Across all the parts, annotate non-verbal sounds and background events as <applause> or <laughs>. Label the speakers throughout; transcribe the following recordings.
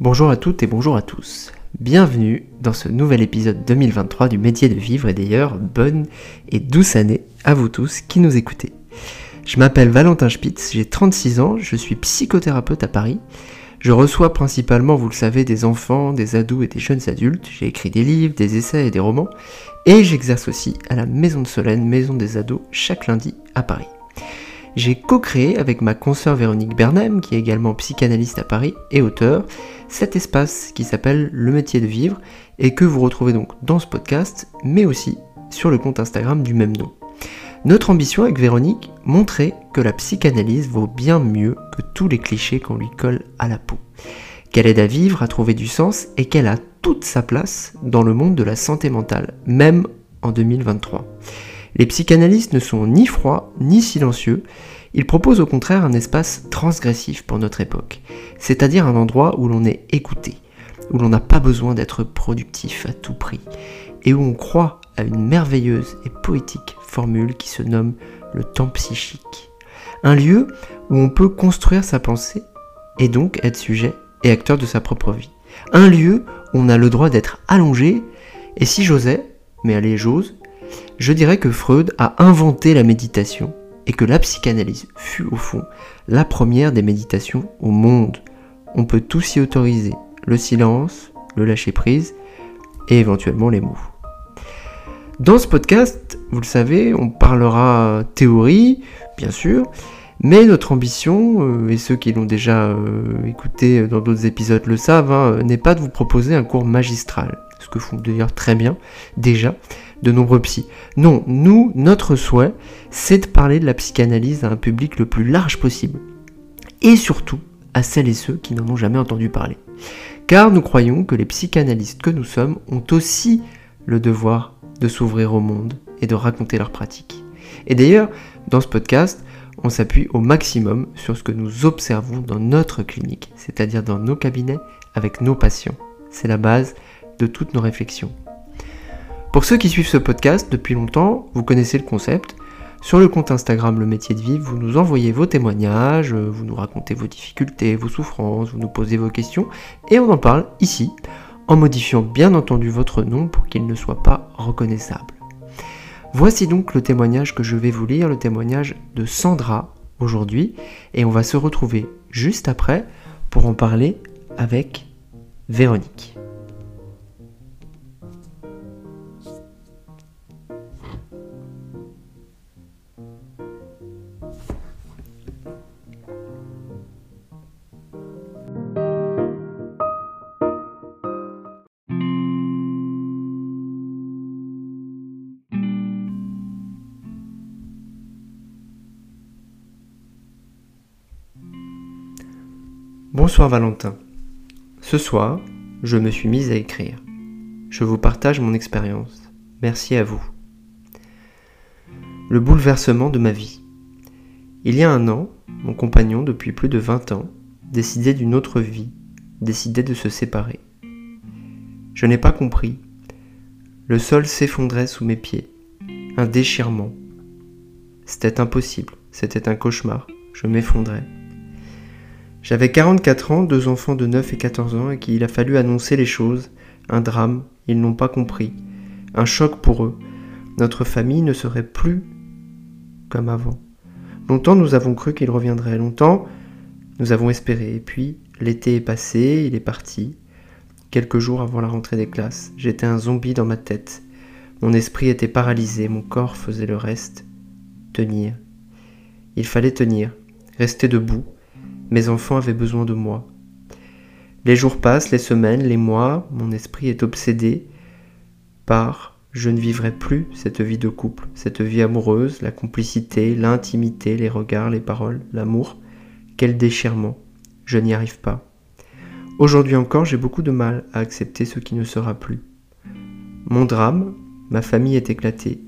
Speaker 1: Bonjour à toutes et bonjour à tous. Bienvenue dans ce nouvel épisode 2023 du métier de vivre et d'ailleurs bonne et douce année à vous tous qui nous écoutez. Je m'appelle Valentin Spitz, j'ai 36 ans, je suis psychothérapeute à Paris. Je reçois principalement, vous le savez, des enfants, des ados et des jeunes adultes. J'ai écrit des livres, des essais et des romans. Et j'exerce aussi à la Maison de Solène, Maison des ados, chaque lundi à Paris. J'ai co-créé avec ma consoeur Véronique Bernem, qui est également psychanalyste à Paris et auteur, cet espace qui s'appelle Le métier de vivre et que vous retrouvez donc dans ce podcast, mais aussi sur le compte Instagram du même nom. Notre ambition avec Véronique, montrer que la psychanalyse vaut bien mieux que tous les clichés qu'on lui colle à la peau. Qu'elle aide à vivre, à trouver du sens et qu'elle a toute sa place dans le monde de la santé mentale, même en 2023. Les psychanalystes ne sont ni froids ni silencieux, ils proposent au contraire un espace transgressif pour notre époque, c'est-à-dire un endroit où l'on est écouté, où l'on n'a pas besoin d'être productif à tout prix, et où on croit à une merveilleuse et poétique formule qui se nomme le temps psychique. Un lieu où on peut construire sa pensée et donc être sujet et acteur de sa propre vie. Un lieu où on a le droit d'être allongé, et si j'osais, mais allez j'ose, je dirais que Freud a inventé la méditation et que la psychanalyse fut au fond la première des méditations au monde. On peut tout s'y autoriser, le silence, le lâcher-prise et éventuellement les mots. Dans ce podcast, vous le savez, on parlera théorie, bien sûr, mais notre ambition, euh, et ceux qui l'ont déjà euh, écouté dans d'autres épisodes le savent, hein, n'est pas de vous proposer un cours magistral, ce que font d'ailleurs très bien déjà de nombreux psys. Non, nous, notre souhait, c'est de parler de la psychanalyse à un public le plus large possible, et surtout à celles et ceux qui n'en ont jamais entendu parler. Car nous croyons que les psychanalystes que nous sommes ont aussi le devoir de s'ouvrir au monde et de raconter leurs pratiques. Et d'ailleurs, dans ce podcast, on s'appuie au maximum sur ce que nous observons dans notre clinique, c'est-à-dire dans nos cabinets avec nos patients. C'est la base de toutes nos réflexions. Pour ceux qui suivent ce podcast depuis longtemps, vous connaissez le concept. Sur le compte Instagram Le métier de vivre, vous nous envoyez vos témoignages, vous nous racontez vos difficultés, vos souffrances, vous nous posez vos questions, et on en parle ici, en modifiant bien entendu votre nom pour qu'il ne soit pas reconnaissable. Voici donc le témoignage que je vais vous lire, le témoignage de Sandra aujourd'hui, et on va se retrouver juste après pour en parler avec Véronique. Bonsoir Valentin. Ce soir, je me suis mise à écrire. Je vous partage mon expérience. Merci à vous. Le bouleversement de ma vie. Il y a un an, mon compagnon, depuis plus de 20 ans, décidait d'une autre vie, décidait de se séparer. Je n'ai pas compris. Le sol s'effondrait sous mes pieds. Un déchirement. C'était impossible, c'était un cauchemar. Je m'effondrais. J'avais 44 ans, deux enfants de 9 et 14 ans, et qu'il a fallu annoncer les choses. Un drame, ils n'ont pas compris. Un choc pour eux. Notre famille ne serait plus comme avant. Longtemps nous avons cru qu'il reviendrait. Longtemps nous avons espéré. Et puis l'été est passé, il est parti. Quelques jours avant la rentrée des classes, j'étais un zombie dans ma tête. Mon esprit était paralysé, mon corps faisait le reste. Tenir. Il fallait tenir, rester debout mes enfants avaient besoin de moi. Les jours passent, les semaines, les mois, mon esprit est obsédé par je ne vivrai plus cette vie de couple, cette vie amoureuse, la complicité, l'intimité, les regards, les paroles, l'amour. Quel déchirement. Je n'y arrive pas. Aujourd'hui encore, j'ai beaucoup de mal à accepter ce qui ne sera plus. Mon drame, ma famille est éclatée.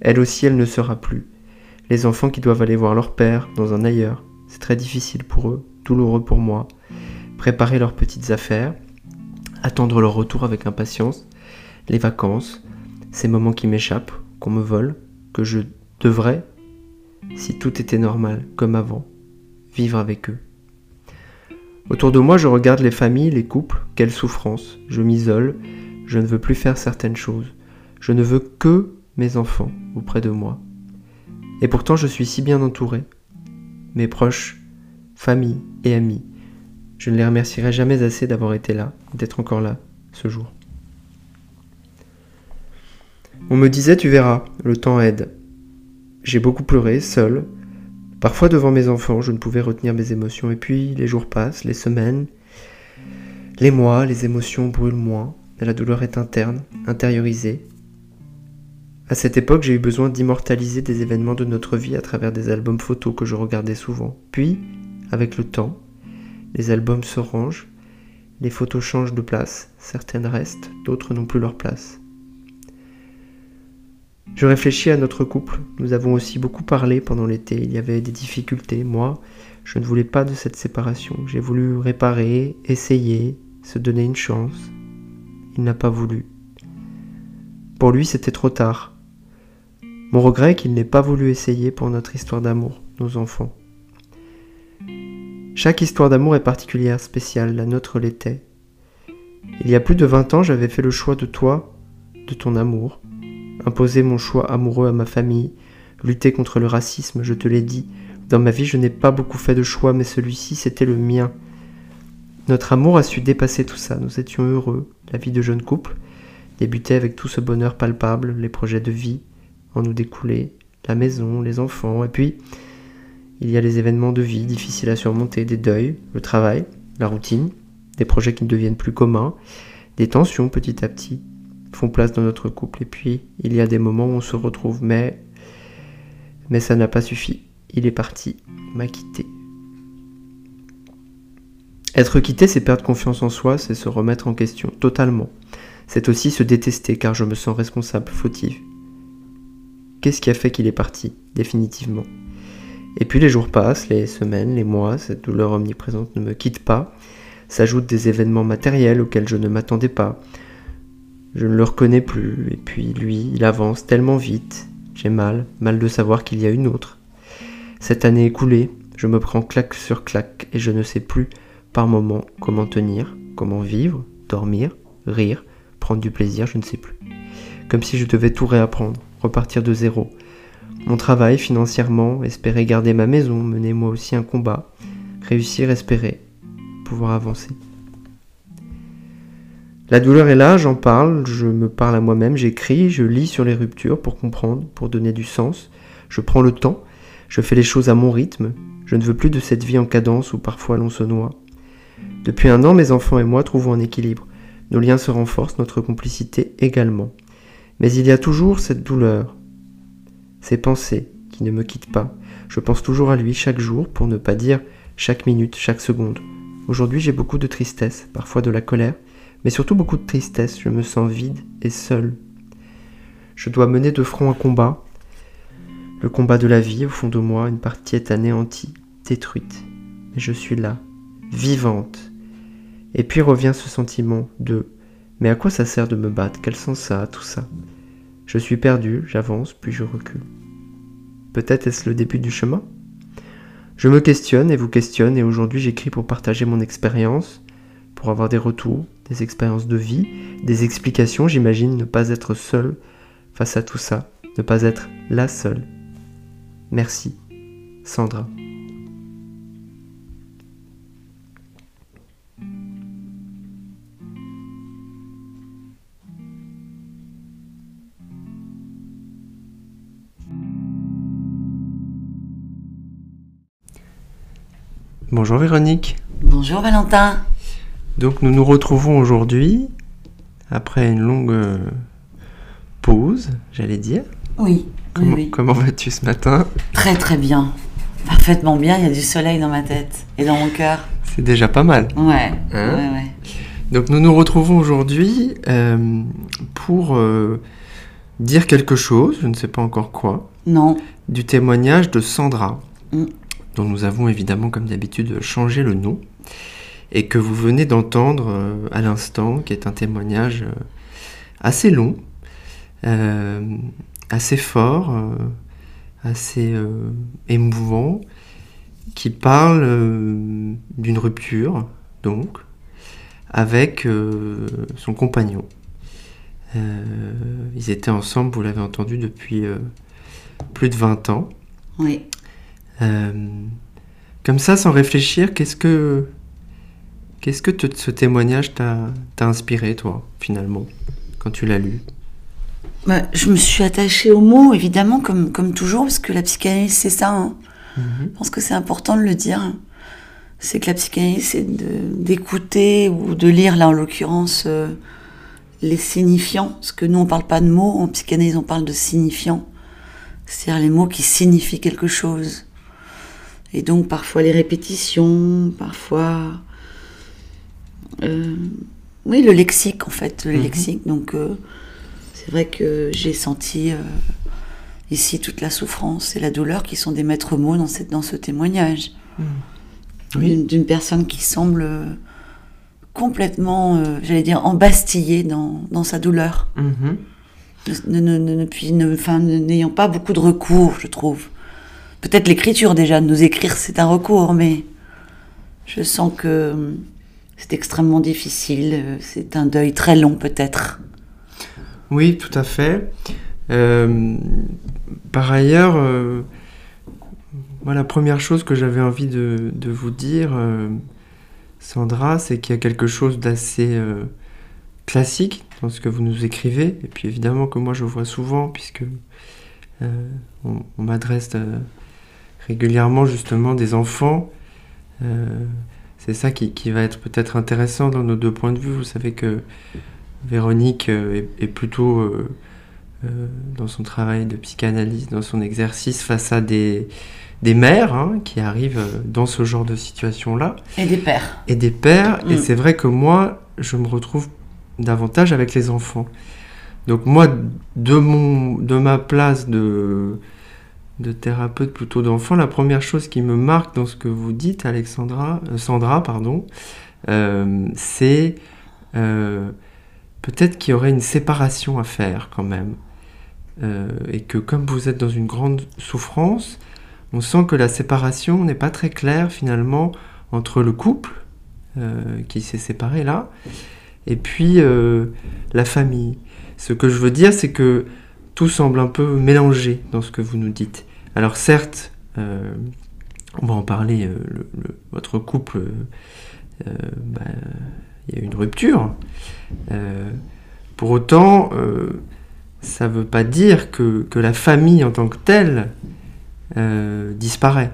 Speaker 1: Elle aussi, elle ne sera plus. Les enfants qui doivent aller voir leur père dans un ailleurs, c'est très difficile pour eux, douloureux pour moi. Préparer leurs petites affaires, attendre leur retour avec impatience, les vacances, ces moments qui m'échappent, qu'on me vole, que je devrais, si tout était normal comme avant, vivre avec eux. Autour de moi, je regarde les familles, les couples, quelle souffrance. Je m'isole, je ne veux plus faire certaines choses. Je ne veux que mes enfants auprès de moi. Et pourtant, je suis si bien entouré. Mes proches, famille et amis. Je ne les remercierai jamais assez d'avoir été là, d'être encore là, ce jour. On me disait, tu verras, le temps aide. J'ai beaucoup pleuré, seul. Parfois devant mes enfants, je ne pouvais retenir mes émotions. Et puis les jours passent, les semaines, les mois, les émotions brûlent moins. La douleur est interne, intériorisée. À cette époque, j'ai eu besoin d'immortaliser des événements de notre vie à travers des albums photos que je regardais souvent. Puis, avec le temps, les albums se rangent, les photos changent de place, certaines restent, d'autres n'ont plus leur place. Je réfléchis à notre couple. Nous avons aussi beaucoup parlé pendant l'été. Il y avait des difficultés. Moi, je ne voulais pas de cette séparation. J'ai voulu réparer, essayer, se donner une chance. Il n'a pas voulu. Pour lui, c'était trop tard. Mon regret qu'il n'ait pas voulu essayer pour notre histoire d'amour, nos enfants. Chaque histoire d'amour est particulière, spéciale, la nôtre l'était. Il y a plus de 20 ans, j'avais fait le choix de toi, de ton amour, imposer mon choix amoureux à ma famille, lutter contre le racisme, je te l'ai dit. Dans ma vie, je n'ai pas beaucoup fait de choix, mais celui-ci, c'était le mien. Notre amour a su dépasser tout ça, nous étions heureux. La vie de jeune couple débutait avec tout ce bonheur palpable, les projets de vie en nous découlaient, la maison, les enfants, et puis il y a les événements de vie difficiles à surmonter, des deuils, le travail, la routine, des projets qui ne deviennent plus communs, des tensions petit à petit, font place dans notre couple. Et puis, il y a des moments où on se retrouve, mais, mais ça n'a pas suffi. Il est parti, m'a quitté. Être quitté, c'est perdre confiance en soi, c'est se remettre en question, totalement. C'est aussi se détester, car je me sens responsable, fautive. Qu'est-ce qui a fait qu'il est parti, définitivement? Et puis les jours passent, les semaines, les mois, cette douleur omniprésente ne me quitte pas. S'ajoutent des événements matériels auxquels je ne m'attendais pas, je ne le reconnais plus, et puis lui, il avance tellement vite. J'ai mal, mal de savoir qu'il y a une autre. Cette année écoulée, je me prends claque sur claque, et je ne sais plus par moment comment tenir, comment vivre, dormir, rire, prendre du plaisir, je ne sais plus. Comme si je devais tout réapprendre, repartir de zéro. Mon travail financièrement, espérer garder ma maison, mener moi aussi un combat, réussir, espérer, pouvoir avancer. La douleur est là, j'en parle, je me parle à moi-même, j'écris, je lis sur les ruptures pour comprendre, pour donner du sens. Je prends le temps, je fais les choses à mon rythme. Je ne veux plus de cette vie en cadence où parfois l'on se noie. Depuis un an, mes enfants et moi trouvons un équilibre. Nos liens se renforcent, notre complicité également. Mais il y a toujours cette douleur, ces pensées qui ne me quittent pas. Je pense toujours à lui chaque jour, pour ne pas dire chaque minute, chaque seconde. Aujourd'hui, j'ai beaucoup de tristesse, parfois de la colère, mais surtout beaucoup de tristesse, je me sens vide et seul. Je dois mener de front un combat, le combat de la vie au fond de moi, une partie est anéantie, détruite. Mais je suis là, vivante. Et puis revient ce sentiment de mais à quoi ça sert de me battre? Quel sens ça a tout ça? Je suis perdu, j'avance, puis je recule. Peut-être est-ce le début du chemin? Je me questionne et vous questionne et aujourd'hui j'écris pour partager mon expérience, pour avoir des retours, des expériences de vie, des explications, j'imagine ne pas être seul face à tout ça, ne pas être la seule. Merci, Sandra. Bonjour Véronique.
Speaker 2: Bonjour Valentin.
Speaker 1: Donc nous nous retrouvons aujourd'hui après une longue euh, pause, j'allais dire.
Speaker 2: Oui.
Speaker 1: Comment,
Speaker 2: oui,
Speaker 1: comment vas-tu ce matin?
Speaker 2: Très très bien. Parfaitement bien, il y a du soleil dans ma tête et dans mon cœur.
Speaker 1: C'est déjà pas mal.
Speaker 2: Ouais,
Speaker 1: Hein?
Speaker 2: ouais, ouais.
Speaker 1: Donc nous nous retrouvons aujourd'hui euh, pour euh, dire quelque chose, je ne sais pas encore quoi,
Speaker 2: Non,
Speaker 1: du témoignage de Sandra,
Speaker 2: Mm.
Speaker 1: Dont nous avons évidemment comme d'habitude changé le nom, et que vous venez d'entendre euh, à l'instant, qui est un témoignage euh, assez long, euh, assez fort, assez émouvant, qui parle d'une rupture, donc, avec son compagnon. ils étaient ensemble, vous l'avez entendu, depuis plus de 20 ans.
Speaker 2: Oui.
Speaker 1: Comme ça, sans réfléchir, qu'est-ce que Qu'est-ce que ce témoignage t'a inspiré, toi, finalement, quand tu l'as lu?
Speaker 2: Bah, Je me suis attachée aux mots, évidemment, comme, comme toujours, parce que la psychanalyse, c'est ça. Hein. Mhm. Je pense que c'est important de le dire. C'est que la psychanalyse, c'est d'écouter ou de lire, là, en l'occurrence, euh, les signifiants. Parce que nous, on parle pas de mots, en psychanalyse, on parle de signifiants. C'est-à-dire les mots qui signifient quelque chose. Et donc, parfois les répétitions, parfois euh, oui, le lexique en fait, le mhm. lexique. Donc euh, c'est vrai que j'ai senti euh, ici toute la souffrance et la douleur qui sont des maîtres mots dans, cette, dans ce témoignage. Mhm. D'une personne qui semble complètement, j'allais dire, embastillée dans, dans sa douleur. Mhm. N'ayant pas beaucoup de recours, je trouve. Peut-être l'écriture déjà, de nous écrire, c'est un recours, mais je sens que c'est extrêmement difficile, euh, c'est un deuil très long peut-être.
Speaker 1: Oui, tout à fait. Euh, par ailleurs, euh, la première chose que j'avais envie de, vous dire, Sandra, c'est qu'il y a quelque chose d'assez classique dans ce que vous nous écrivez, et puis évidemment que moi je vois souvent, puisque on, on m'adresse régulièrement justement des enfants c'est ça qui, va être peut-être intéressant dans nos deux points de vue. Vous savez que Véronique euh, est, plutôt euh, euh, dans son travail de psychanalyse, dans son exercice face à des, des mères hein, qui arrivent dans ce genre de situation-là.
Speaker 2: Et des pères.
Speaker 1: Et des pères. Et mm. c'est vrai que moi, je me retrouve davantage avec les enfants. Donc moi, de, mon, de ma place de de thérapeute plutôt d'enfant, la première chose qui me marque dans ce que vous dites, Alexandra, euh, Sandra, pardon, euh, c'est euh, peut-être qu'il y aurait une séparation à faire quand même. et que comme vous êtes dans une grande souffrance, on sent que la séparation n'est pas très claire finalement entre le couple qui s'est séparé là, et puis la famille. Ce que je veux dire, c'est que tout semble un peu mélangé dans ce que vous nous dites. Alors certes, euh, on va en parler, euh, votre couple, euh, bah, il y a eu une rupture. pour autant, ça ne veut pas dire que, la famille en tant que telle disparaît.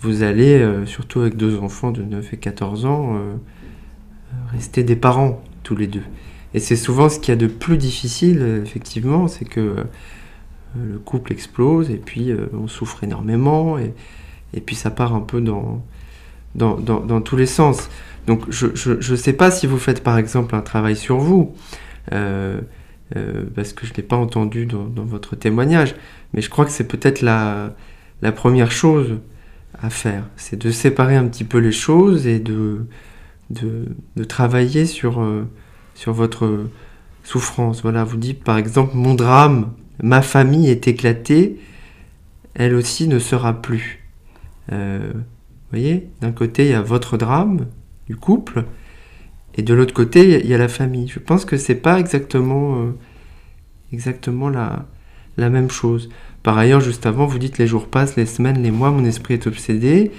Speaker 1: Vous allez, surtout avec deux enfants de 9 et 14 ans, rester des parents tous les deux. Et c'est souvent ce qu'il y a de plus difficile, effectivement, c'est que euh, le couple explose et puis euh, on souffre énormément et, puis ça part un peu dans, dans, dans, tous les sens. Donc je ne sais pas si vous faites par exemple un travail sur vous, euh, parce que je ne l'ai pas entendu dans, dans, votre témoignage, mais je crois que c'est peut-être la, la première chose à faire, c'est de séparer un petit peu les choses et de, de, de travailler sur sur votre souffrance. Voilà, vous dites par exemple mon drame, ma famille est éclatée, elle aussi ne sera plus. Euh, vous voyez, d'un côté il y a votre drame du couple, et de l'autre côté il y a la famille. Je pense que c'est pas exactement, euh, la, même chose. Par ailleurs, juste avant, vous dites les jours passent, les semaines, les mois, mon esprit est obsédé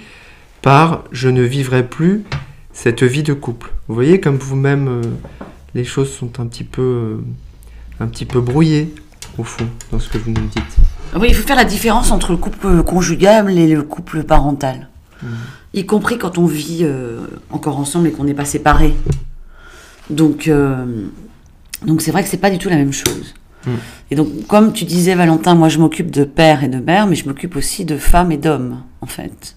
Speaker 1: par je ne vivrai plus cette vie de couple. Vous voyez comme vous-même euh, les choses sont un petit peu, euh, un petit peu brouillées, au fond, dans ce que vous nous dites.
Speaker 2: Oui, il faut faire la différence entre le couple conjugal et le couple parental. Mmh. Y compris quand on vit euh, encore ensemble et qu'on n'est pas séparés. Donc, euh, donc c'est vrai que c'est pas du tout la même chose. Mmh. Et donc, comme tu disais, Valentin, moi je m'occupe de père et de mère, mais je m'occupe aussi de femmes et d'hommes, en fait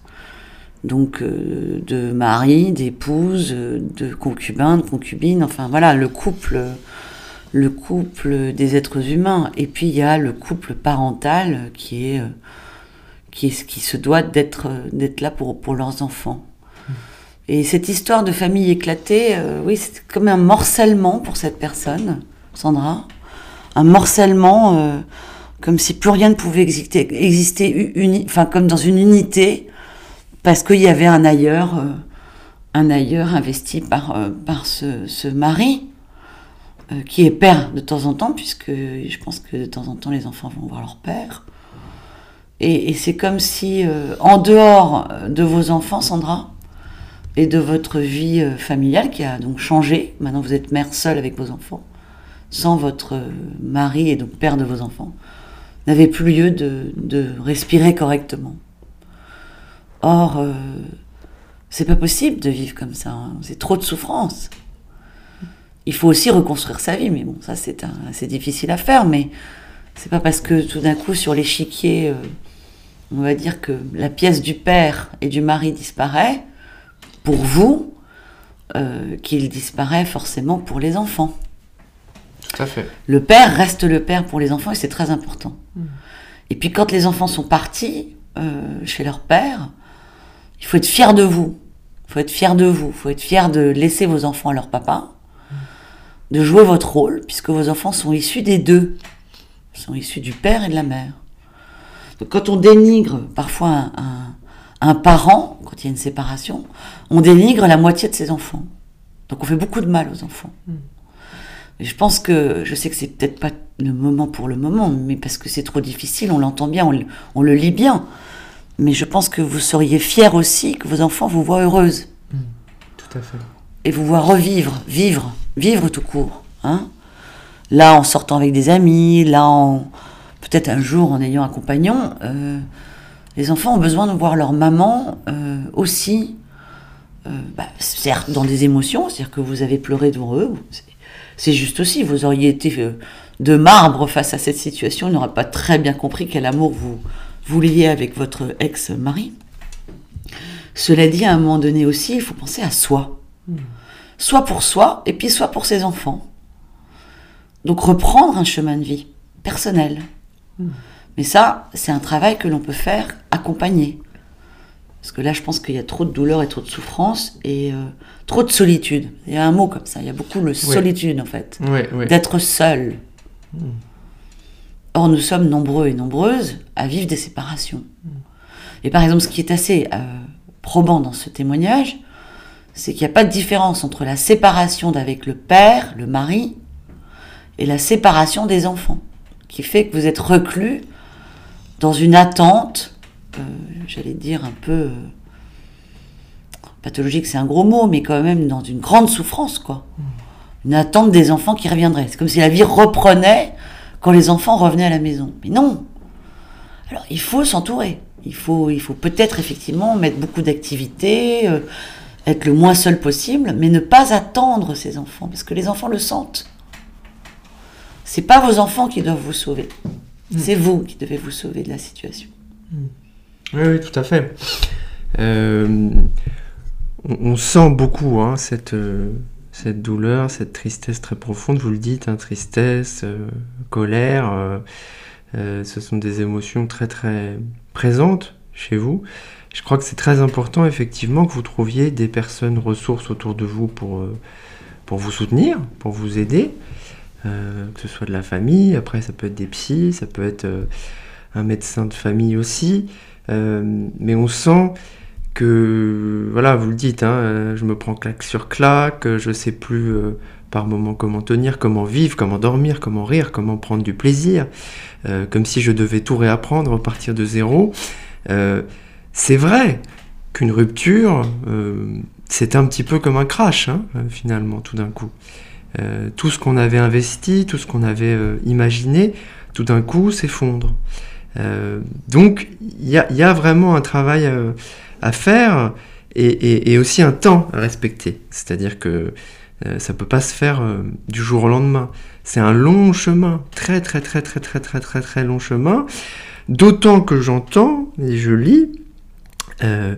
Speaker 2: donc euh, de mari, d'épouse, de concubin, de concubine, enfin voilà, le couple, le couple des êtres humains. Et puis il y a le couple parental qui est, qui, qui se doit d'être, d'être là pour, pour leurs enfants. Et cette histoire de famille éclatée, euh, oui, c'est comme un morcellement pour cette personne, Sandra. Un morcellement, euh, comme si plus rien ne pouvait exister, exister uni, enfin, comme dans une unité parce qu'il y avait un ailleurs, euh, investi par, euh, ce, mari, euh, qui est père de temps en temps, puisque je pense que de temps en temps les enfants vont voir leur père. Et, c'est comme si, en dehors de vos enfants, Sandra, et de votre vie familiale qui a donc changé, maintenant vous êtes mère seule avec vos enfants, sans votre mari et donc père de vos enfants, n'avez plus lieu de respirer correctement. Or, euh, c'est pas possible de vivre comme ça, hein. c'est trop de souffrance. Il faut aussi reconstruire sa vie, mais bon, ça c'est c'est difficile à faire, mais c'est pas parce que tout d'un coup sur l'échiquier, euh, on va dire que la pièce du père et du mari disparaît, pour vous, euh, qu'il disparaît forcément pour les enfants.
Speaker 1: Tout à fait.
Speaker 2: Le père reste le père pour les enfants et c'est très important. Et puis quand les enfants sont partis euh, chez leur père, il faut être fier de vous. Il faut être fier de vous. Il faut être fier de laisser vos enfants à leur papa, de jouer votre rôle, puisque vos enfants sont issus des deux. Ils sont issus du père et de la mère. Donc quand on dénigre parfois un, un- un parent, quand il y a une séparation, on dénigre la moitié de ses enfants. Donc on fait beaucoup de mal aux enfants. Et je pense que, je sais que c'est peut-être pas le moment pour le moment, mais parce que c'est trop difficile, on l'entend bien, on le lit bien. Mais je pense que vous seriez fiers aussi que vos enfants vous voient heureuse
Speaker 1: Tout à fait.
Speaker 2: et vous voient revivre, vivre, vivre tout court. Hein là, en sortant avec des amis, là, en peut-être un jour en ayant un compagnon, euh, les enfants ont besoin de voir leur maman euh, aussi, euh, bah, certes dans des émotions, c'est-à-dire que vous avez pleuré devant eux, c'est- juste aussi, vous auriez été de marbre face à cette situation, ils n'auraient pas très bien compris quel amour vous, vous liez avec votre ex-mari. Cela dit, à un moment donné aussi, il faut penser à soi soit pour soi et puis soit pour ses enfants. Donc reprendre un chemin de vie personnel. Mais ça, c'est un travail que l'on peut faire accompagné. Parce que là, je pense qu'il y a trop de douleur et trop de souffrance et euh, trop de solitude. Il y a un mot comme ça, il y a beaucoup de solitude en fait. D'être seul. Or, nous sommes nombreux et nombreuses à vivre des séparations. Et par exemple, ce qui est assez euh, probant dans ce témoignage, c'est qu'il n'y a pas de différence entre la séparation d'avec le père, le mari, et la séparation des enfants, qui fait que vous êtes reclus dans une attente, euh, j'allais dire un peu euh, pathologique, c'est un gros mot, mais quand même dans une grande souffrance, quoi. Une attente des enfants qui reviendraient. C'est comme si la vie reprenait quand les enfants revenaient à la maison. Mais non. Alors il faut s'entourer. Il faut, il faut peut-être effectivement mettre beaucoup d'activités, euh, être le moins seul possible, mais ne pas attendre ces enfants, parce que les enfants le sentent. C'est pas vos enfants qui doivent vous sauver. C'est vous qui devez vous sauver de la situation.
Speaker 1: Oui, oui, tout à fait. Euh, on, on sent beaucoup hein, cette, euh, cette douleur, cette tristesse très profonde, vous le dites, hein, tristesse, euh, colère. euh, euh, ce sont des émotions très très présentes chez vous. Je crois que c'est très important effectivement que vous trouviez des personnes ressources autour de vous pour, pour vous soutenir, pour vous aider, que ce soit de la famille, après ça peut être des psys, ça peut être un médecin de famille aussi. Mais on sent que, voilà, vous le dites, hein, euh, je me prends claque sur claque, euh, je sais plus euh, par moment comment tenir, comment vivre, comment dormir, comment rire, comment prendre du plaisir, comme si je devais tout réapprendre, repartir de zéro. C'est vrai qu'une rupture, c'est un petit peu comme un crash, hein, finalement, tout d'un coup. Tout ce qu'on avait investi, tout ce qu'on avait imaginé, tout d'un coup s'effondre. Donc, il y a, vraiment un travail à faire et, aussi un temps à respecter. C'est-à-dire que euh, ça peut pas se faire euh, du jour au lendemain. C'est un long chemin, très très très très très très très très long chemin. D'autant que j'entends et je lis euh,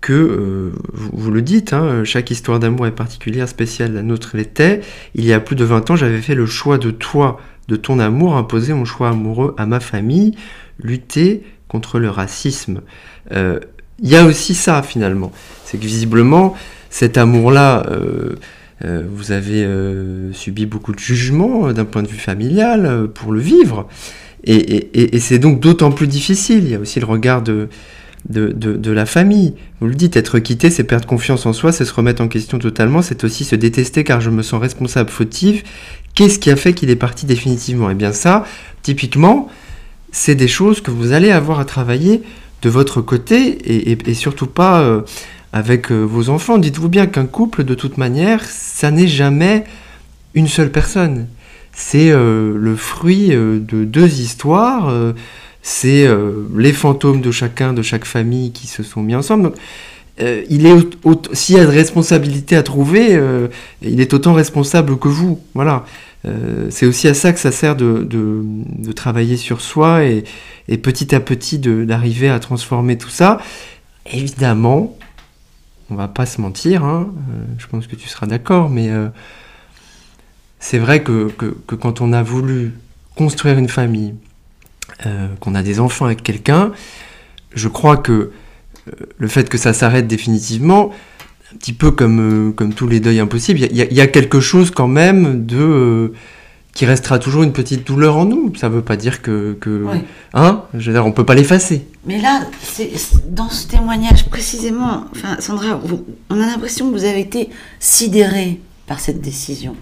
Speaker 1: que, vous, le dites, hein, chaque histoire d'amour est particulière, spéciale, la nôtre l'était. Il y a plus de 20 ans, j'avais fait le choix de toi, de ton amour, imposer mon choix amoureux à ma famille, lutter contre le racisme. Il y a aussi ça finalement, c'est que visiblement, cet amour-là, euh, euh, vous avez euh, subi beaucoup de jugements d'un point de vue familial pour le vivre. Et, c'est donc d'autant plus difficile. Il y a aussi le regard de, de, de, la famille. Vous le dites, être quitté, c'est perdre confiance en soi, c'est se remettre en question totalement, c'est aussi se détester car je me sens responsable, fautive. Qu'est-ce qui a fait qu'il est parti définitivement? Eh bien ça, typiquement, c'est des choses que vous allez avoir à travailler de votre côté et, surtout pas euh, avec euh, vos enfants. Dites-vous bien qu'un couple, de toute manière, ça n'est jamais une seule personne. C'est euh, le fruit de deux histoires c'est les fantômes de chacun, de chaque famille qui se sont mis ensemble. Il est s'il y a de responsabilité à trouver, il est autant responsable que vous. Voilà. C'est aussi à ça que ça sert de, travailler sur soi et, petit à petit d'arriver à transformer tout ça. Évidemment, on va pas se mentir, hein, je pense que tu seras d'accord, mais c'est vrai que, quand on a voulu construire une famille, euh, qu'on a des enfants avec quelqu'un, je crois que euh, le fait que ça s'arrête définitivement, un petit peu comme, euh, comme tous les deuils impossibles, il y, a quelque chose quand même de qui restera toujours une petite douleur en nous. Ça ne veut pas dire que, que hein, je veux dire, on peut pas l'effacer.
Speaker 2: Mais là, c'est dans ce témoignage précisément, enfin Sandra, on a l'impression que vous avez été sidérée par cette décision.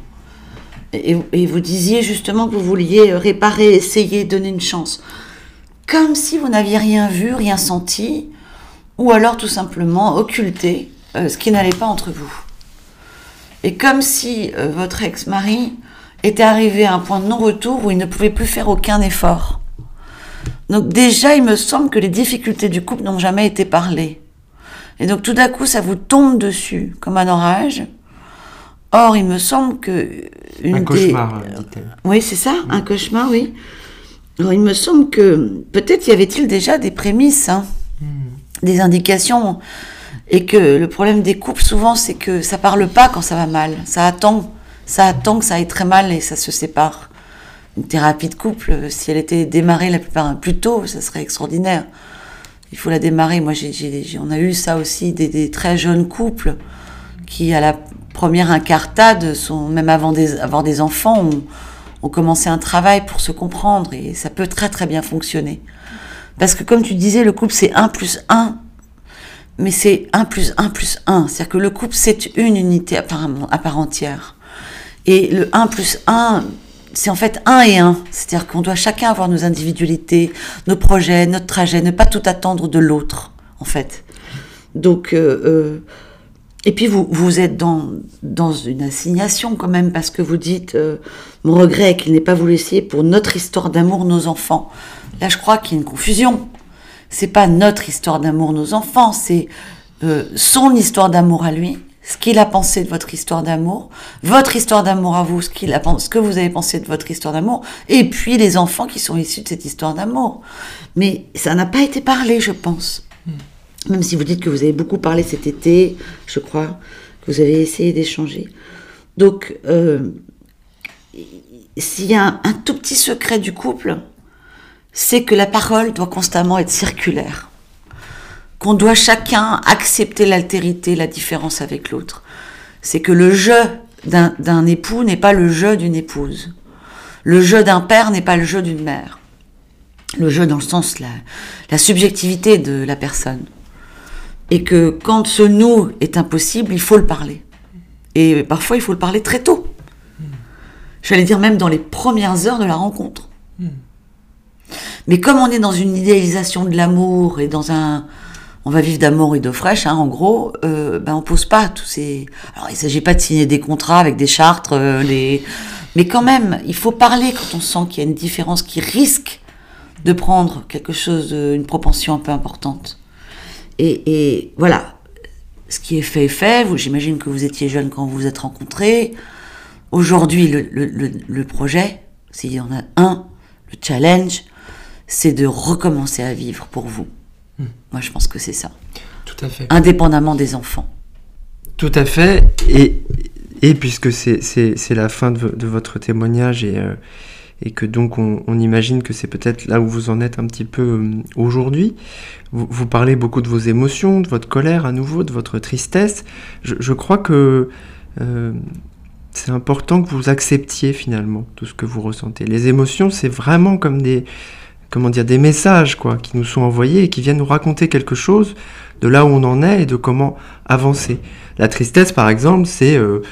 Speaker 2: Et, vous disiez justement que vous vouliez réparer, essayer, donner une chance. Comme si vous n'aviez rien vu, rien senti, ou alors tout simplement occulté euh, ce qui n'allait pas entre vous. Et comme si euh, votre ex-mari était arrivé à un point de non-retour où il ne pouvait plus faire aucun effort. Donc déjà, il me semble que les difficultés du couple n'ont jamais été parlées. Et donc tout d'un coup, ça vous tombe dessus comme un orage. Or, il me semble que
Speaker 1: un cauchemar, dit-elle.
Speaker 2: Oui, c'est ça, un cauchemar, oui. Alors, il me semble que peut-être y avait-il déjà des prémices, hein, hmm. des indications, et que le problème des couples souvent, c'est que ça parle pas quand ça va mal. Ça attend, ça attend que ça aille très mal et ça se sépare. Une thérapie de couple, si elle était démarrée la plupart plus tôt, ça serait extraordinaire. Il faut la démarrer. Moi, on a eu ça aussi des, des très jeunes couples qui, à la première incartade, sont, même avant d'avoir des enfants, ont, commencé un travail pour se comprendre et ça peut très très bien fonctionner. Parce que comme tu disais, le couple c'est 1 plus 1, mais c'est 1 plus 1 plus 1. C'est-à-dire que le couple c'est une unité part, à part entière. Et le 1 plus 1, c'est en fait 1 et 1. C'est-à-dire qu'on doit chacun avoir nos individualités, nos projets, notre trajet, ne pas tout attendre de l'autre, en fait. Donc, euh, euh, et puis vous, vous êtes dans, dans une assignation quand même, parce que vous dites, euh, mon regret est qu'il n'ait pas vous laisser pour notre histoire d'amour, nos enfants. Là, je crois qu'il y a une confusion. C'est pas notre histoire d'amour, nos enfants, c'est euh, son histoire d'amour à lui, ce qu'il a pensé de votre histoire d'amour, votre histoire d'amour à vous, ce, qu'il a, ce que vous avez pensé de votre histoire d'amour, et puis les enfants qui sont issus de cette histoire d'amour. Mais ça n'a pas été parlé, je pense. Même si vous dites que vous avez beaucoup parlé cet été, je crois, que vous avez essayé d'échanger. Donc, euh, s'il y a un, tout petit secret du couple, c'est que la parole doit constamment être circulaire. Qu'on doit chacun accepter l'altérité, la différence avec l'autre. C'est que le jeu d'un époux n'est pas le jeu d'une épouse. Le jeu d'un père n'est pas le jeu d'une mère. Le jeu dans le sens la, la subjectivité de la personne et que quand ce nous est impossible, il faut le parler. Et parfois, il faut le parler très tôt. J'allais dire même dans les premières heures de la rencontre. Mais comme on est dans une idéalisation de l'amour et dans un... On va vivre d'amour et d'eau fraîche, hein, en gros, euh, ben on pose pas tous ces... Alors, il s'agit pas de signer des contrats avec des chartres, euh, les... mais quand même, il faut parler quand on sent qu'il y a une différence qui risque de prendre quelque chose, une propension un peu importante. Et, voilà, ce qui est fait est fait. J'imagine que vous étiez jeune quand vous vous êtes rencontrés. Aujourd'hui, le, projet, s'il y en a un, le challenge, c'est de recommencer à vivre pour vous. Hmm. Moi, je pense que c'est ça.
Speaker 1: Tout à fait.
Speaker 2: Indépendamment des enfants.
Speaker 1: Tout à fait. Et, et puisque c'est la fin de, de, votre témoignage et, euh, et que donc on, imagine que c'est peut-être là où vous en êtes un petit peu euh, aujourd'hui. Vous, parlez beaucoup de vos émotions, de votre colère à nouveau, de votre tristesse. Je, crois que euh, c'est important que vous acceptiez finalement tout ce que vous ressentez. Les émotions, c'est vraiment comme des, comment dire, des messages quoi, qui nous sont envoyés et qui viennent nous raconter quelque chose de là où on en est et de comment avancer. La tristesse, par exemple, c'est euh,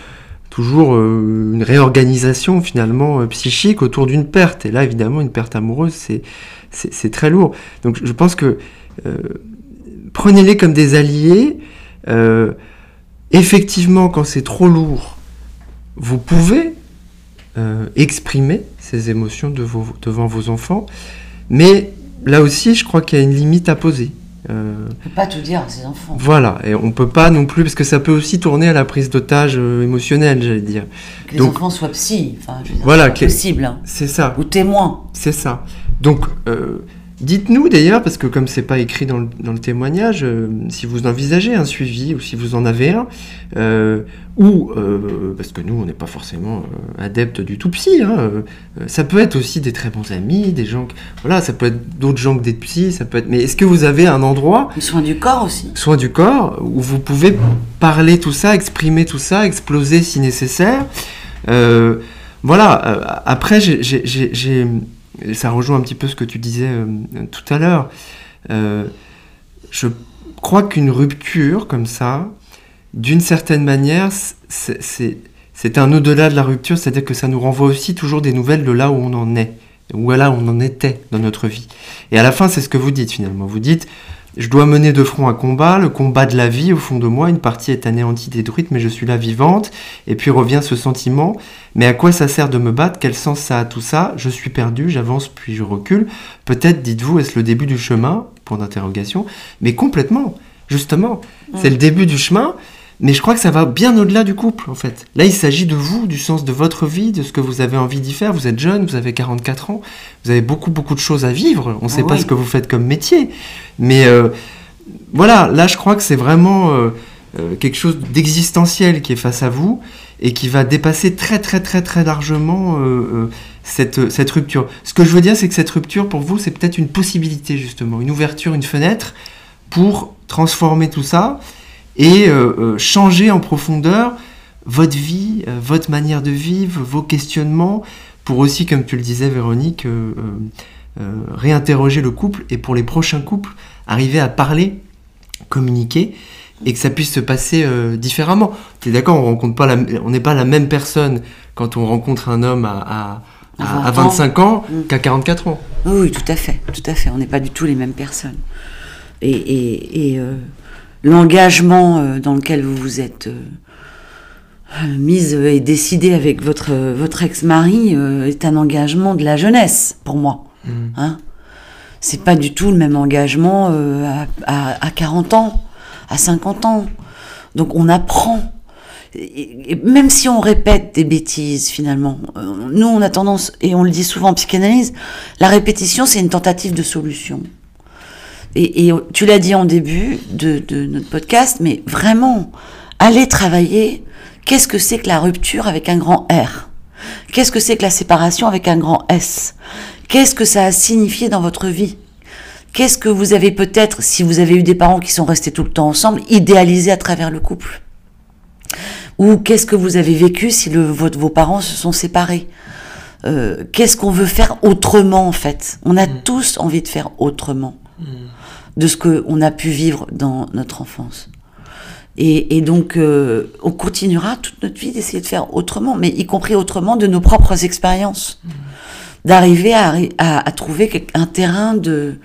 Speaker 1: toujours euh, une réorganisation finalement euh, psychique autour d'une perte. Et là, évidemment, une perte amoureuse, c'est, c'est, très lourd. Donc je pense que prenez-les comme des alliés. effectivement, quand c'est trop lourd, vous pouvez exprimer ces émotions devant vos enfants. Mais là aussi, je crois qu'il y a une limite à poser.
Speaker 2: Euh, on ne peut pas tout dire à ses enfants.
Speaker 1: Voilà, et on ne peut pas non plus, parce que ça peut aussi tourner à la prise d'otage euh, émotionnelle, j'allais dire.
Speaker 2: Que les enfants soient psy, enfin, je veux dire,
Speaker 1: voilà,
Speaker 2: possible. Hein.
Speaker 1: C'est ça.
Speaker 2: Ou témoins.
Speaker 1: C'est ça. Donc, euh, Dites-nous d'ailleurs, parce que comme c'est pas écrit dans le, témoignage, euh, si vous envisagez un suivi ou si vous en avez un, euh, ou euh, parce que nous on n'est pas forcément adeptes du tout psy, hein, ça peut être aussi des très bons amis, des gens, voilà, ça peut être d'autres gens que des psys, ça peut être. Mais est-ce que vous avez un endroit
Speaker 2: Soin du corps aussi.
Speaker 1: Soin du corps où vous pouvez parler tout ça, exprimer tout ça, exploser si nécessaire. voilà. après j'ai ça rejoint un petit peu ce que tu disais euh, tout à l'heure. Euh, je crois qu'une rupture comme ça, d'une certaine manière, c'est un au-delà de la rupture, c'est-à-dire que ça nous renvoie aussi toujours des nouvelles de là où on en est, ou là où on en était dans notre vie. Et à la fin, c'est ce que vous dites finalement. Vous dites, je dois mener de front un combat, le combat de la vie au fond de moi, une partie est anéantie, détruite, mais je suis là vivante, et puis revient ce sentiment, mais à quoi ça sert de me battre? Quel sens ça a tout ça? Je suis perdu, j'avance puis je recule. Peut-être, dites-vous, est-ce le début du chemin? Point d'interrogation. Mais complètement, justement, c'est le début du chemin, mais je crois que ça va bien au-delà du couple, en fait. Là, il s'agit de vous, du sens de votre vie, de ce que vous avez envie d'y faire. Vous êtes jeune, vous avez 44 ans, vous avez beaucoup, beaucoup de choses à vivre. On ne sait ah pas ce que vous faites comme métier. Mais euh, voilà, là, je crois que c'est vraiment euh, euh, quelque chose d'existentiel qui est face à vous et qui va dépasser très, très, très, très largement cette, cette rupture. Ce que je veux dire, c'est que cette rupture, pour vous, c'est peut-être une possibilité, justement, une ouverture, une fenêtre pour transformer tout ça et euh, euh, changer en profondeur votre vie, euh, votre manière de vivre, vos questionnements, pour aussi, comme tu le disais Véronique, réinterroger le couple et pour les prochains couples, arriver à parler, communiquer et que ça puisse se passer différemment. Tu es d'accord, on rencontre pas on n'est pas la même personne quand on rencontre un homme à, à, 25 ans, mm. qu'à 44 ans.
Speaker 2: Oui, tout à fait, tout à fait. On n'est pas du tout les mêmes personnes. Et, et, et l'engagement euh, dans lequel vous vous êtes euh, mise et décidé avec votre, votre ex-mari euh, est un engagement de la jeunesse, pour moi. Mmh. Hein c'est pas du tout le même engagement à, à, 40 ans, à 50 ans. Donc on apprend. Et même si on répète des bêtises finalement, nous on a tendance, et on le dit souvent en psychanalyse, la répétition c'est une tentative de solution. Et, tu l'as dit en début de, notre podcast, mais vraiment, allez travailler. Qu'est-ce que c'est que la rupture avec un grand R? Qu'est-ce que c'est que la séparation avec un grand S? Qu'est-ce que ça a signifié dans votre vie? Qu'est-ce que vous avez peut-être, si vous avez eu des parents qui sont restés tout le temps ensemble, idéalisé à travers le couple? Ou qu'est-ce que vous avez vécu si le, vos parents se sont séparés? Euh, Qu'est-ce qu'on veut faire autrement en fait? On a mmh. tous envie de faire autrement. Mmh de ce qu'on a pu vivre dans notre enfance. Et, donc, euh, on continuera toute notre vie d'essayer de faire autrement, mais y compris autrement de nos propres expériences. D'arriver à, trouver un terrain de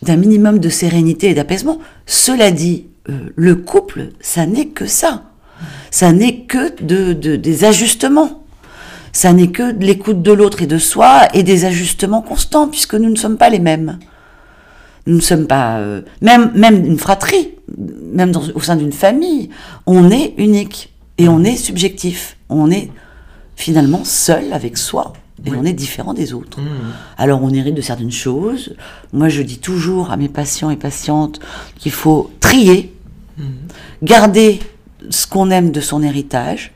Speaker 2: d'un minimum de sérénité et d'apaisement. Cela dit, euh, le couple, ça n'est que ça. Ça n'est que de, des ajustements. Ça n'est que de l'écoute de l'autre et de soi et des ajustements constants, puisque nous ne sommes pas les mêmes. Nous ne sommes pas, euh, même, même une fratrie, même au sein d'une famille, on est unique et on est subjectif. On est finalement seul avec soi et on est différent des autres. Mmh. Alors on hérite de certaines choses. Moi je dis toujours à mes patients et patientes qu'il faut trier, mmh. garder ce qu'on aime de son héritage,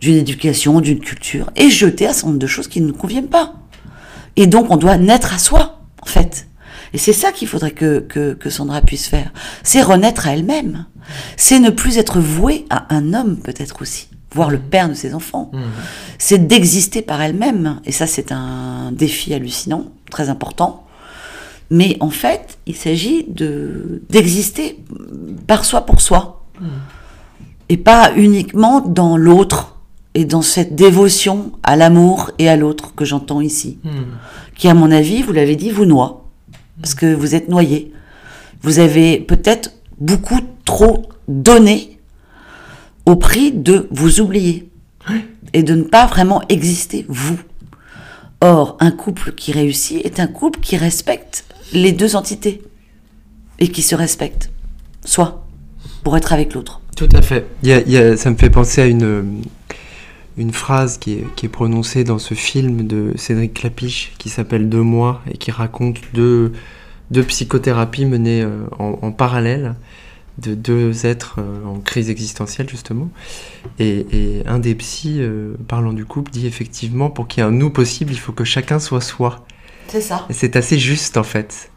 Speaker 2: d'une éducation, d'une culture, et jeter un certain nombre de choses qui ne nous conviennent pas. Et donc on doit naître à soi, en fait. Et c'est ça qu'il faudrait que, que, Sandra puisse faire. C'est renaître à elle-même. C'est ne plus être vouée à un homme peut-être aussi, voire le père de ses enfants. Mmh. C'est d'exister par elle-même. Et ça, c'est un défi hallucinant, très important. Mais en fait, il s'agit de d'exister par soi pour soi. Et pas uniquement dans l'autre et dans cette dévotion à l'amour et à l'autre que j'entends ici. Qui, à mon avis, vous l'avez dit, vous noie. Parce que vous êtes noyé. Vous avez peut-être beaucoup trop donné au prix de vous oublier et de ne pas vraiment exister, vous. Or, un couple qui réussit est un couple qui respecte les deux entités et qui se respecte, soit pour être avec l'autre.
Speaker 1: Tout à fait. Ça me fait penser à une, une phrase qui est, qui est prononcée dans ce film de Cédric Clapiche qui s'appelle Deux mois et qui raconte deux, deux psychothérapies menées euh, en, en parallèle de deux êtres euh, en crise existentielle justement. Et, et un des psys, euh, parlant du couple, dit effectivement pour qu'il y ait un nous possible, il faut que chacun soit soi.
Speaker 2: C'est ça.
Speaker 1: Et c'est assez juste en fait,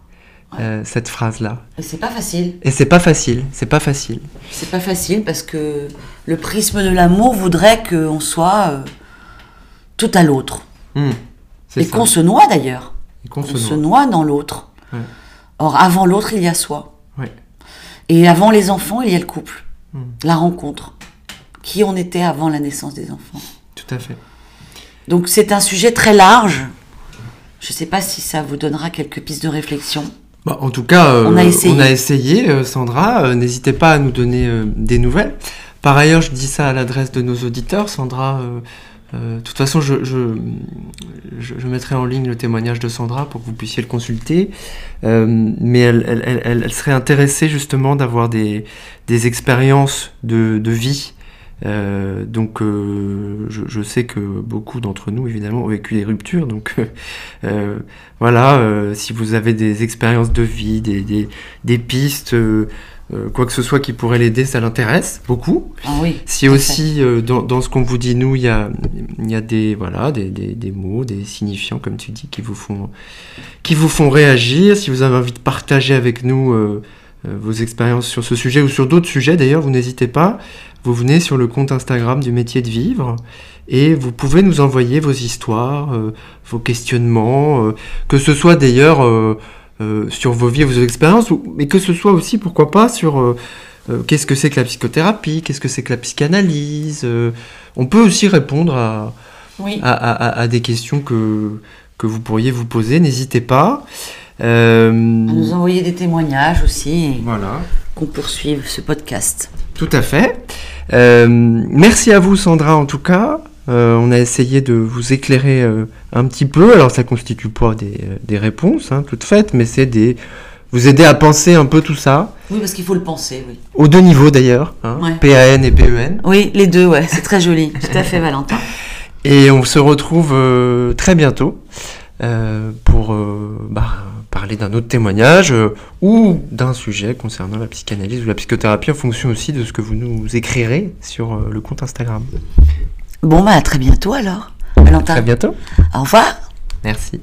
Speaker 2: Ouais.
Speaker 1: euh, cette phrase-là.
Speaker 2: Et c'est pas facile.
Speaker 1: Et c'est pas facile, c'est pas facile.
Speaker 2: C'est pas facile parce que le prisme de l'amour voudrait qu'on soit euh, tout à l'autre.
Speaker 1: Hmm,
Speaker 2: Et qu'on se noie d'ailleurs.
Speaker 1: Et qu'on
Speaker 2: On
Speaker 1: se
Speaker 2: se
Speaker 1: noie.
Speaker 2: dans l'autre.
Speaker 1: Ouais.
Speaker 2: Or, avant l'autre, il y a soi.
Speaker 1: Ouais.
Speaker 2: Et avant les enfants, il y a le couple.
Speaker 1: Hmm.
Speaker 2: La rencontre. Qui on était avant la naissance des enfants.
Speaker 1: Tout à fait.
Speaker 2: Donc c'est un sujet très large. Je ne sais pas si ça vous donnera quelques pistes de réflexion.
Speaker 1: Bah, en tout cas, euh,
Speaker 2: On a essayé.
Speaker 1: essayé, euh, Sandra. N'hésitez pas à nous donner euh, des nouvelles. Par ailleurs, je dis ça à l'adresse de nos auditeurs. Sandra, euh, euh, de toute façon, je, mettrai en ligne le témoignage de Sandra pour que vous puissiez le consulter. Euh, mais elle, serait intéressée justement d'avoir des, expériences de, vie. Donc, je, sais que beaucoup d'entre nous, évidemment, ont vécu des ruptures. Donc, voilà, si vous avez des expériences de vie, des pistes, euh, quoi que ce soit qui pourrait l'aider, ça l'intéresse beaucoup.
Speaker 2: Ah oui.
Speaker 1: Si aussi euh, dans, dans ce qu'on vous dit nous, il y a, il y a des voilà des, des, des mots, des signifiants comme tu dis qui vous font qui vous font réagir. Si vous avez envie de partager avec nous euh, vos expériences sur ce sujet ou sur d'autres sujets, d'ailleurs, vous n'hésitez pas. Vous venez sur le compte Instagram du métier de vivre et vous pouvez nous envoyer vos histoires, vos questionnements, que ce soit d'ailleurs euh, sur vos vies, vos expériences, ou- mais que ce soit aussi, pourquoi pas, sur euh, euh, qu'est-ce que c'est que la psychothérapie, qu'est-ce que c'est que la psychanalyse. on peut aussi répondre à,
Speaker 2: Oui.
Speaker 1: à, à- à des questions que, que vous pourriez vous poser, n'hésitez pas.
Speaker 2: À nous envoyer des témoignages aussi
Speaker 1: voilà.
Speaker 2: qu'on poursuive ce podcast.
Speaker 1: Tout à fait. Merci à vous, Sandra, en tout cas. Euh, on a essayé de vous éclairer euh, un petit peu. Alors, ça constitue pas des, euh, des réponses hein, toutes faites, mais c'est des vous aider à penser un peu tout ça,
Speaker 2: Oui, parce qu'il faut le penser, oui.
Speaker 1: aux deux niveaux d'ailleurs, hein,
Speaker 2: Ouais.
Speaker 1: PAN et PEN.
Speaker 2: Oui, les deux, ouais, c'est très joli. <laughs> Tout à fait, Valentin.
Speaker 1: Et on se retrouve euh, très bientôt pour bah, parler d'un autre témoignage ou d'un sujet concernant la psychanalyse ou la psychothérapie en fonction aussi de ce que vous nous écrirez sur le compte Instagram.
Speaker 2: Bon, bah, à très bientôt alors, Valentin.
Speaker 1: Très bientôt.
Speaker 2: Au revoir.
Speaker 1: Merci.